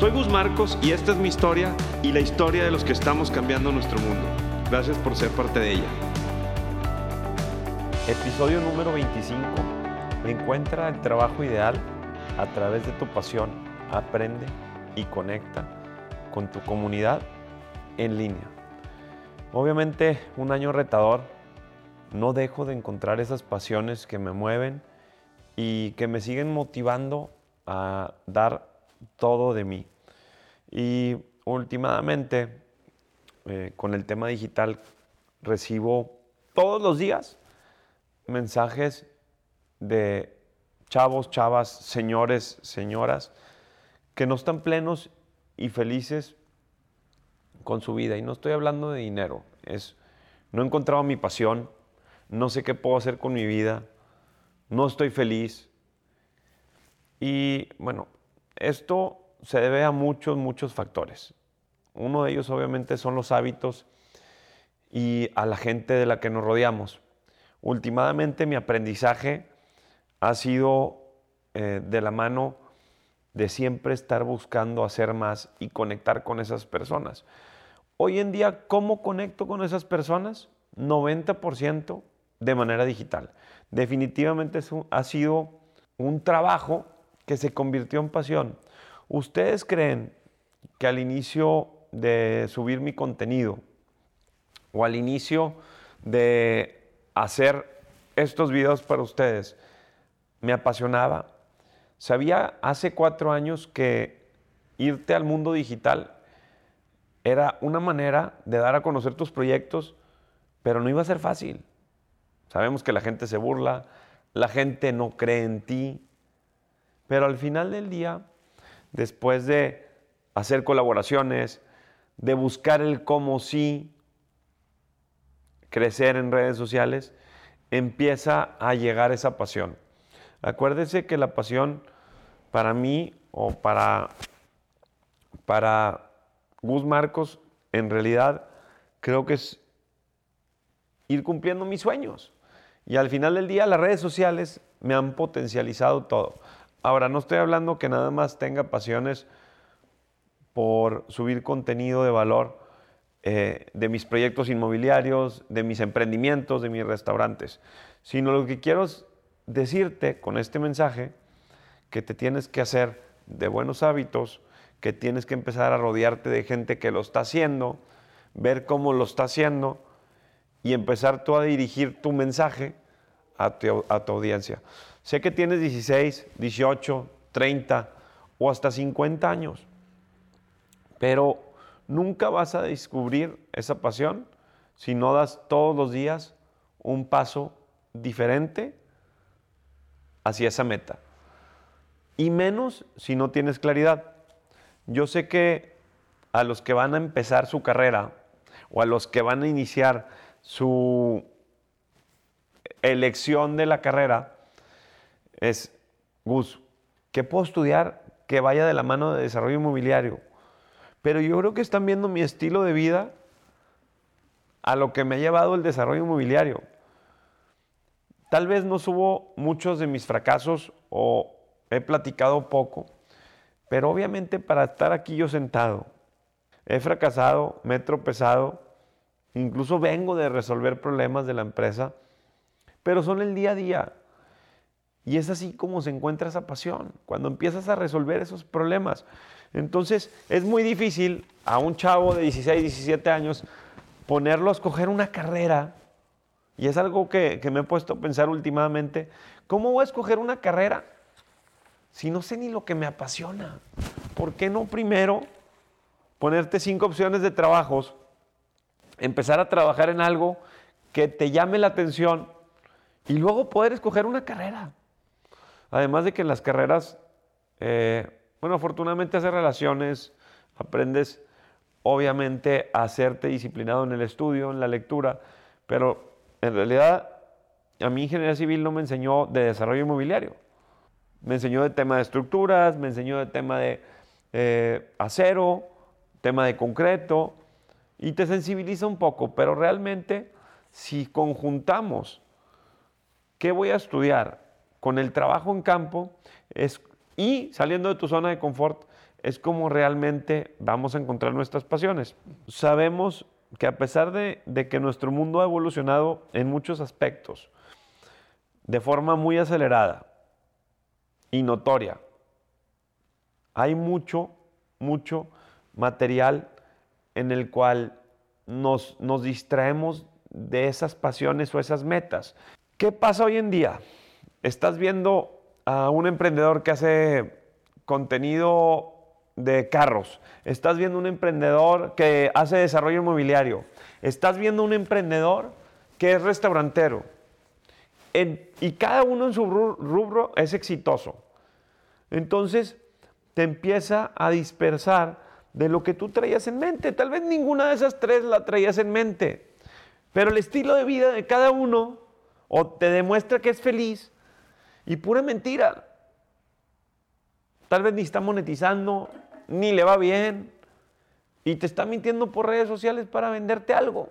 Soy Gus Marcos y esta es mi historia y la historia de los que estamos cambiando nuestro mundo. Gracias por ser parte de ella. Episodio número 25. Encuentra el trabajo ideal a través de tu pasión. Aprende y conecta con tu comunidad en línea. Obviamente un año retador. No dejo de encontrar esas pasiones que me mueven y que me siguen motivando a dar todo de mí. Y últimamente, eh, con el tema digital, recibo todos los días mensajes de chavos, chavas, señores, señoras, que no están plenos y felices con su vida. Y no estoy hablando de dinero, es, no he encontrado mi pasión, no sé qué puedo hacer con mi vida, no estoy feliz. Y bueno, esto se debe a muchos, muchos factores. Uno de ellos obviamente son los hábitos y a la gente de la que nos rodeamos. Últimamente mi aprendizaje ha sido eh, de la mano de siempre estar buscando hacer más y conectar con esas personas. Hoy en día, ¿cómo conecto con esas personas? 90% de manera digital. Definitivamente ha sido un trabajo que se convirtió en pasión. ¿Ustedes creen que al inicio de subir mi contenido o al inicio de hacer estos videos para ustedes me apasionaba? Sabía hace cuatro años que irte al mundo digital era una manera de dar a conocer tus proyectos, pero no iba a ser fácil. Sabemos que la gente se burla, la gente no cree en ti, pero al final del día, después de hacer colaboraciones, de buscar el cómo sí, crecer en redes sociales, empieza a llegar esa pasión. Acuérdese que la pasión para mí o para, para Gus Marcos, en realidad creo que es ir cumpliendo mis sueños. Y al final del día las redes sociales me han potencializado todo. Ahora, no estoy hablando que nada más tenga pasiones por subir contenido de valor eh, de mis proyectos inmobiliarios, de mis emprendimientos, de mis restaurantes, sino lo que quiero es decirte con este mensaje que te tienes que hacer de buenos hábitos, que tienes que empezar a rodearte de gente que lo está haciendo, ver cómo lo está haciendo y empezar tú a dirigir tu mensaje a tu, a tu audiencia. Sé que tienes 16, 18, 30 o hasta 50 años, pero nunca vas a descubrir esa pasión si no das todos los días un paso diferente hacia esa meta. Y menos si no tienes claridad. Yo sé que a los que van a empezar su carrera o a los que van a iniciar su elección de la carrera, es, Gus, ¿qué puedo estudiar que vaya de la mano de desarrollo inmobiliario? Pero yo creo que están viendo mi estilo de vida a lo que me ha llevado el desarrollo inmobiliario. Tal vez no subo muchos de mis fracasos o he platicado poco, pero obviamente para estar aquí yo sentado, he fracasado, me he tropezado, incluso vengo de resolver problemas de la empresa, pero son el día a día. Y es así como se encuentra esa pasión, cuando empiezas a resolver esos problemas. Entonces es muy difícil a un chavo de 16, 17 años ponerlo a escoger una carrera. Y es algo que, me he puesto a pensar últimamente. ¿Cómo voy a escoger una carrera si no sé ni lo que me apasiona? ¿Por qué no primero ponerte cinco opciones de trabajos, empezar a trabajar en algo que te llame la atención y luego poder escoger una carrera? Además de que en las carreras, eh, bueno, afortunadamente haces relaciones, aprendes obviamente hacerte disciplinado en el estudio, en la lectura, pero en realidad a mí ingeniería civil no me enseñó de desarrollo inmobiliario. Me enseñó de tema de estructuras, me enseñó de tema de eh, acero, tema de concreto, y te sensibiliza un poco, pero realmente si conjuntamos qué voy a estudiar con el trabajo en campo y saliendo de tu zona de confort, es como realmente vamos a encontrar nuestras pasiones. Sabemos que a pesar de, de que nuestro mundo ha evolucionado en muchos aspectos, de forma muy acelerada y notoria, hay mucho, mucho material en el cual nos, nos distraemos de esas pasiones o esas metas. ¿Qué pasa hoy en día? Estás viendo a un emprendedor que hace contenido de carros, estás viendo un emprendedor que hace desarrollo inmobiliario, estás viendo un emprendedor que es restaurantero. y cada uno en su rubro es exitoso. Entonces te empieza a dispersar de lo que tú traías en mente. Tal vez ninguna de esas tres la traías en mente, pero el estilo de vida de cada uno o te demuestra que es feliz y pura mentira. Tal vez ni está monetizando, ni le va bien y te está mintiendo por redes sociales para venderte algo.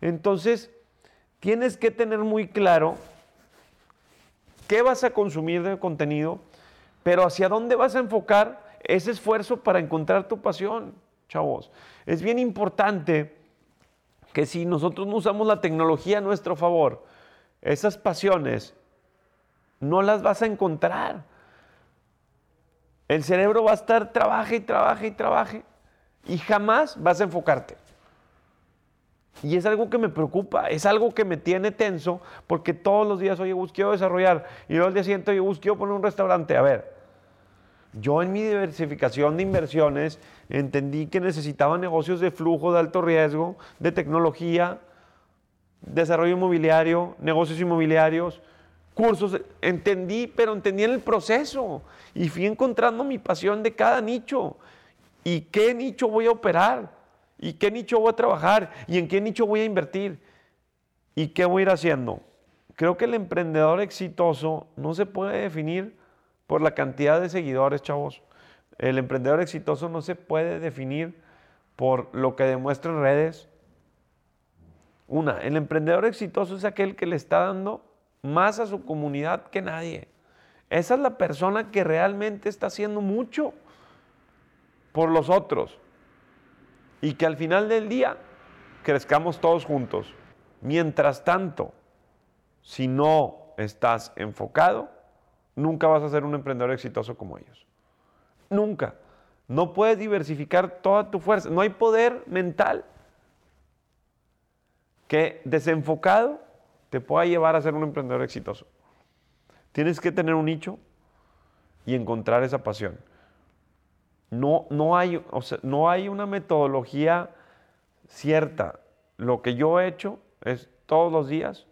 Entonces, tienes que tener muy claro qué vas a consumir de contenido, pero hacia dónde vas a enfocar ese esfuerzo para encontrar tu pasión, chavos. Es bien importante que si nosotros no usamos la tecnología a nuestro favor, esas pasiones no las vas a encontrar. El cerebro va a estar trabaje y trabaje y trabaje y jamás vas a enfocarte. Y es algo que me preocupa, es algo que me tiene tenso porque todos los días, oye, busqueo desarrollar y luego el día siguiente, oye, busqueo poner un restaurante. A ver, yo en mi diversificación de inversiones entendí que necesitaba negocios de flujo de alto riesgo, de tecnología, desarrollo inmobiliario, negocios inmobiliarios, cursos. Entendí, pero entendí en el proceso y fui encontrando mi pasión de cada nicho y qué nicho voy a operar y qué nicho voy a trabajar y en qué nicho voy a invertir y qué voy a ir haciendo. Creo que el emprendedor exitoso no se puede definir por la cantidad de seguidores, chavos. El emprendedor exitoso no se puede definir por lo que demuestra en redes. Una, el emprendedor exitoso es aquel que le está dando más a su comunidad que nadie. Esa es la persona que realmente está haciendo mucho por los otros. Y que al final del día crezcamos todos juntos. Mientras tanto, si no estás enfocado, nunca vas a ser un emprendedor exitoso como ellos. Nunca. No puedes diversificar toda tu fuerza. No hay poder mental que desenfocado te pueda llevar a ser un emprendedor exitoso. Tienes que tener un nicho y encontrar esa pasión. No, no, hay, no hay una metodología cierta. Lo que yo he hecho es todos los días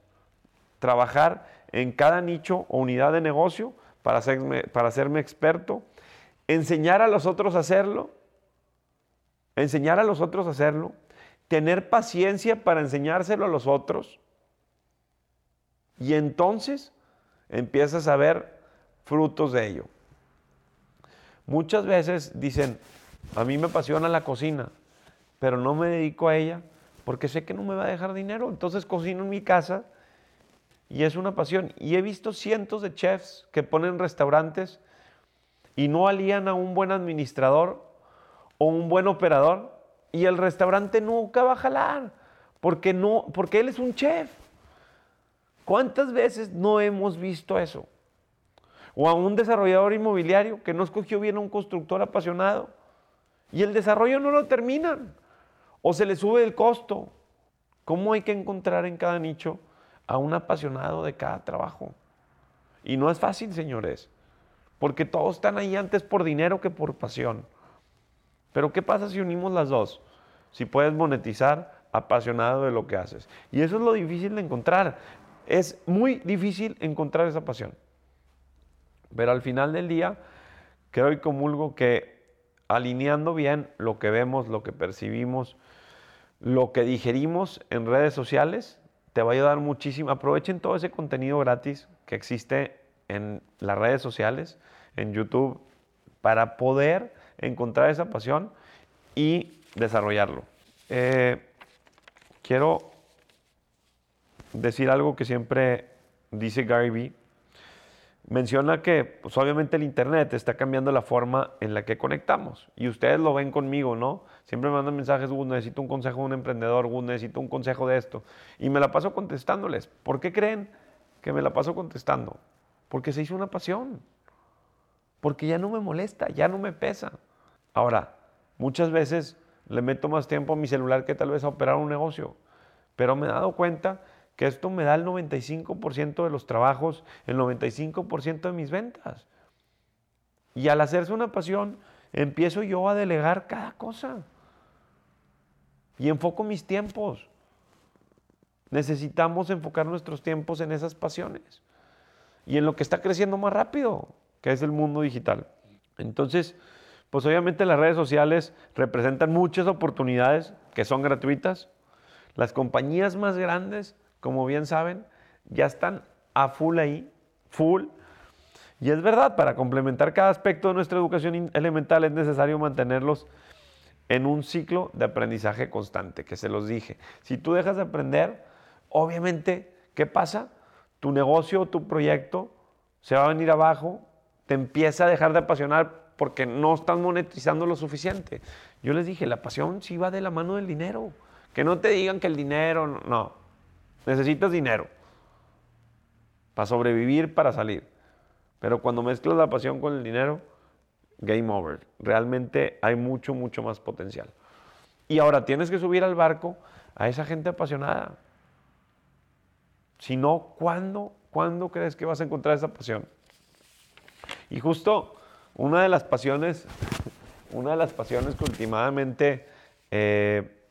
trabajar en cada nicho o unidad de negocio para para hacerme experto, enseñar a los otros a hacerlo, enseñar a los otros a hacerlo, tener paciencia para enseñárselo a los otros y entonces empiezas a ver frutos de ello. Muchas veces dicen, a mí me apasiona la cocina, pero no me dedico a ella porque sé que no me va a dejar dinero, entonces cocino en mi casa y es una pasión. Y he visto cientos de chefs que ponen restaurantes y no alían a un buen administrador o un buen operador y el restaurante nunca va a jalar porque, no, porque él es un chef. ¿Cuántas veces no hemos visto eso? O a un desarrollador inmobiliario que no escogió bien a un constructor apasionado y el desarrollo no lo terminan o se le sube el costo. ¿Cómo hay que encontrar en cada nicho? a un apasionado de cada trabajo. Y no es fácil, señores, porque todos están ahí antes por dinero que por pasión. Pero ¿qué pasa si unimos las dos? Si puedes monetizar apasionado de lo que haces. Y eso es lo difícil de encontrar. Es muy difícil encontrar esa pasión. Pero al final del día, creo y comulgo que alineando bien lo que vemos, lo que percibimos, lo que digerimos en redes sociales, te va a ayudar muchísimo. Aprovechen todo ese contenido gratis que existe en las redes sociales, en YouTube, para poder encontrar esa pasión y desarrollarlo. Eh, quiero decir algo que siempre dice Gary Vee menciona que pues obviamente el Internet está cambiando la forma en la que conectamos. Y ustedes lo ven conmigo, ¿no? Siempre me mandan mensajes, necesito un consejo de un emprendedor, necesito un consejo de esto. Y me la paso contestándoles. ¿Por qué creen que me la paso contestando? Porque se hizo una pasión. Porque ya no me molesta, ya no me pesa. Ahora, muchas veces le meto más tiempo a mi celular que tal vez a operar un negocio. Pero me he dado cuenta que esto me da el 95% de los trabajos, el 95% de mis ventas. Y al hacerse una pasión, empiezo yo a delegar cada cosa. Y enfoco mis tiempos. Necesitamos enfocar nuestros tiempos en esas pasiones. Y en lo que está creciendo más rápido, que es el mundo digital. Entonces, pues obviamente las redes sociales representan muchas oportunidades que son gratuitas. Las compañías más grandes como bien saben, ya están a full ahí, full. Y es verdad, para complementar cada aspecto de nuestra educación elemental es necesario mantenerlos en un ciclo de aprendizaje constante, que se los dije. Si tú dejas de aprender, obviamente, ¿qué pasa? Tu negocio, tu proyecto se va a venir abajo, te empieza a dejar de apasionar porque no estás monetizando lo suficiente. Yo les dije, la pasión sí va de la mano del dinero. Que no te digan que el dinero, no. Necesitas dinero para sobrevivir, para salir. Pero cuando mezclas la pasión con el dinero, game over. Realmente hay mucho, mucho más potencial. Y ahora tienes que subir al barco a esa gente apasionada. Si no, ¿cuándo, ¿cuándo crees que vas a encontrar esa pasión? Y justo una de las pasiones, una de las pasiones que últimamente eh,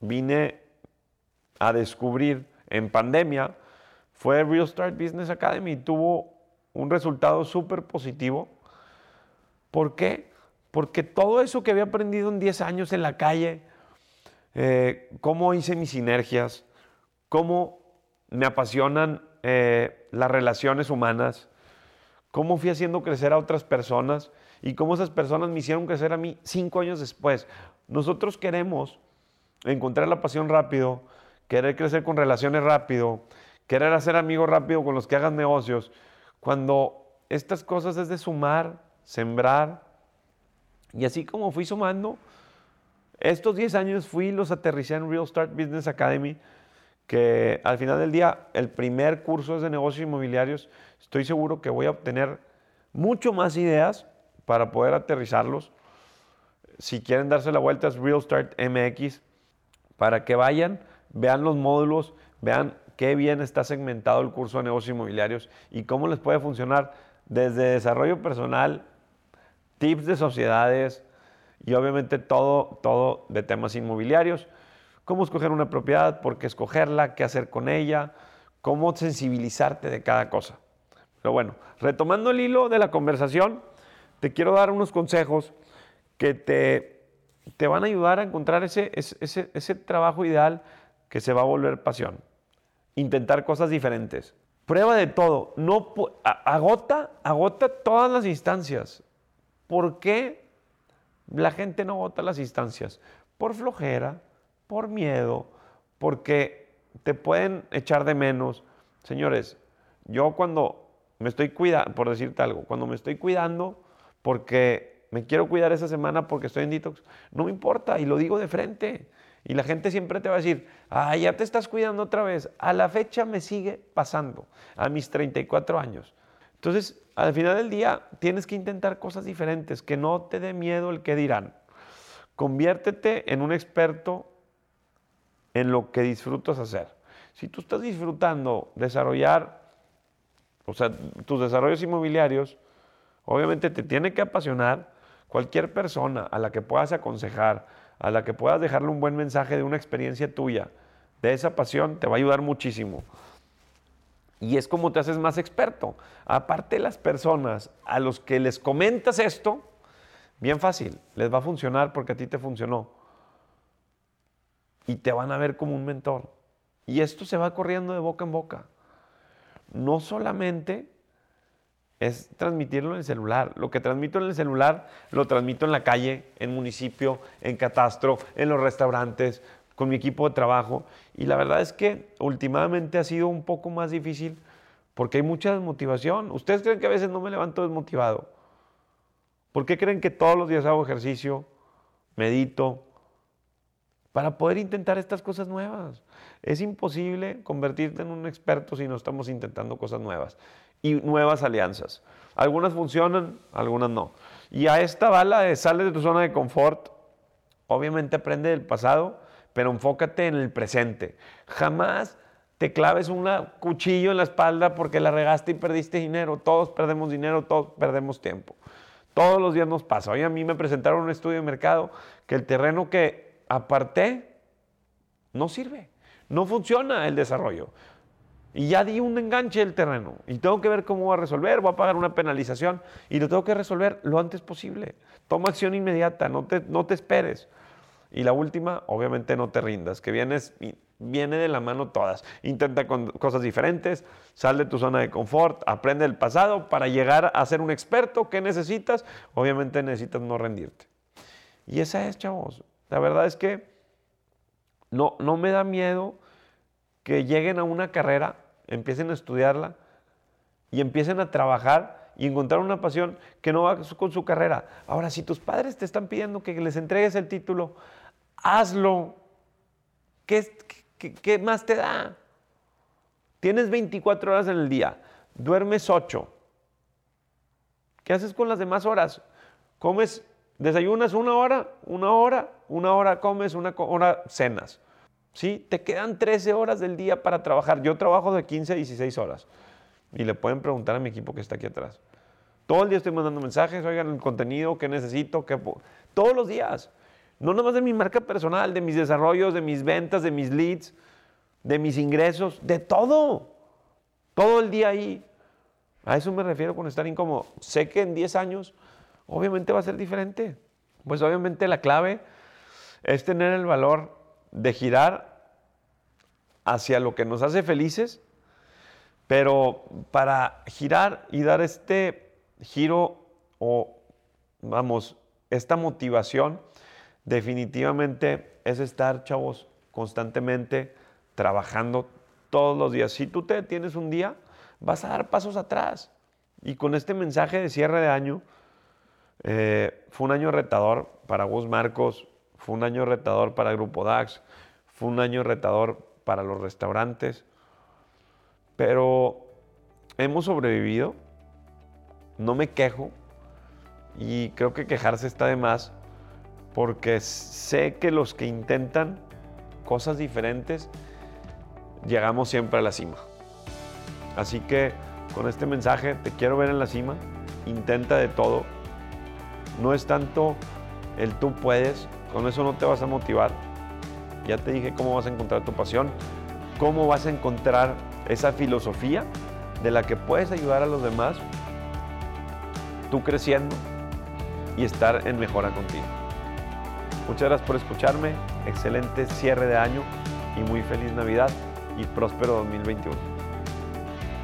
vine a descubrir en pandemia fue Real Start Business Academy. Tuvo un resultado súper positivo. ¿Por qué? Porque todo eso que había aprendido en 10 años en la calle, eh, cómo hice mis sinergias, cómo me apasionan eh, las relaciones humanas, cómo fui haciendo crecer a otras personas y cómo esas personas me hicieron crecer a mí cinco años después. Nosotros queremos encontrar la pasión rápido, querer crecer con relaciones rápido, querer hacer amigos rápido con los que hagan negocios, cuando estas cosas es de sumar, sembrar, y así como fui sumando, estos 10 años fui los aterricé en Real Start Business Academy, que al final del día el primer curso es de negocios inmobiliarios, estoy seguro que voy a obtener mucho más ideas para poder aterrizarlos. Si quieren darse la vuelta es Real Start MX, para que vayan vean los módulos, vean qué bien está segmentado el curso de negocios inmobiliarios y cómo les puede funcionar desde desarrollo personal, tips de sociedades y obviamente todo, todo de temas inmobiliarios. Cómo escoger una propiedad, por qué escogerla, qué hacer con ella, cómo sensibilizarte de cada cosa. Pero bueno, retomando el hilo de la conversación, te quiero dar unos consejos que te, te van a ayudar a encontrar ese, ese, ese trabajo ideal que se va a volver pasión. Intentar cosas diferentes. Prueba de todo. No, agota, agota todas las instancias. ¿Por qué la gente no agota las instancias? Por flojera, por miedo, porque te pueden echar de menos. Señores, yo cuando me estoy cuidando, por decirte algo, cuando me estoy cuidando porque me quiero cuidar esa semana porque estoy en detox, no me importa y lo digo de frente. Y la gente siempre te va a decir, ah, ya te estás cuidando otra vez. A la fecha me sigue pasando, a mis 34 años. Entonces, al final del día, tienes que intentar cosas diferentes, que no te dé miedo el que dirán. Conviértete en un experto en lo que disfrutas hacer. Si tú estás disfrutando desarrollar, o sea, tus desarrollos inmobiliarios, obviamente te tiene que apasionar cualquier persona a la que puedas aconsejar, a la que puedas dejarle un buen mensaje de una experiencia tuya, de esa pasión, te va a ayudar muchísimo. Y es como te haces más experto. Aparte las personas a los que les comentas esto, Bien fácil, les va a funcionar porque a ti te funcionó. Y te van a ver como un mentor. Y esto se va corriendo de boca en boca. No solamente es transmitirlo en el celular. Lo que transmito en el celular lo transmito en la calle, en municipio, en catastro, en los restaurantes, con mi equipo de trabajo. Y la verdad es que últimamente ha sido un poco más difícil porque hay mucha desmotivación. ¿Ustedes creen que a veces no me levanto desmotivado? ¿Por qué creen que todos los días hago ejercicio, medito, para poder intentar estas cosas nuevas? Es imposible convertirte en un experto si no estamos intentando cosas nuevas y nuevas alianzas. Algunas funcionan, algunas no. Y a esta bala de sales de tu zona de confort, obviamente aprende del pasado, pero enfócate en el presente. Jamás te claves un cuchillo en la espalda porque la regaste y perdiste dinero. Todos perdemos dinero, todos perdemos tiempo. Todos los días nos pasa. Hoy a mí me presentaron un estudio de mercado que el terreno que aparté no sirve. No funciona el desarrollo. Y ya di un enganche del terreno y tengo que ver cómo voy a resolver, voy a pagar una penalización y lo tengo que resolver lo antes posible. Toma acción inmediata, no te, no te esperes. Y la última, obviamente no te rindas, que vienes, viene de la mano todas. Intenta con cosas diferentes, sal de tu zona de confort, aprende del pasado para llegar a ser un experto. ¿Qué necesitas? Obviamente necesitas no rendirte. Y esa es, chavos. La verdad es que no, no me da miedo que lleguen a una carrera, empiecen a estudiarla y empiecen a trabajar y encontrar una pasión que no va con su carrera. Ahora, si tus padres te están pidiendo que les entregues el título, hazlo. ¿Qué, más te da? Tienes 24 horas en el día, duermes 8. ¿Qué haces con las demás horas? Comes, desayunas una hora, una hora, una hora comes, una hora cenas. ¿Sí? Te quedan 13 horas del día para trabajar. Yo trabajo de 15 a 16 horas. Y le pueden preguntar a mi equipo que está aquí atrás. Todo el día estoy mandando mensajes, oigan el contenido, qué necesito, qué... Todos los días. No nomás de mi marca personal, de mis desarrollos, de mis ventas, de mis leads, de mis ingresos, de todo. Todo el día ahí. A eso me refiero con estar incómodo. Sé que en 10 años obviamente va a ser diferente. Pues obviamente la clave es tener el valor de girar hacia lo que nos hace felices, pero para girar y dar este giro o, vamos, esta motivación, definitivamente es estar, chavos, constantemente trabajando todos los días. Si tú te tienes un día, vas a dar pasos atrás. Y con este mensaje de cierre de año, eh, fue un año retador para vos, Marcos, fue un año retador para el Grupo DAX, fue un año retador para los restaurantes, pero hemos sobrevivido, no me quejo y creo que quejarse está de más porque sé que los que intentan cosas diferentes, llegamos siempre a la cima. Así que con este mensaje te quiero ver en la cima, intenta de todo. No es tanto el tú puedes, con eso no te vas a motivar. Ya te dije cómo vas a encontrar tu pasión, cómo vas a encontrar esa filosofía de la que puedes ayudar a los demás, tú creciendo y estar en mejora contigo. Muchas gracias por escucharme. Excelente cierre de año y muy feliz Navidad y próspero 2021.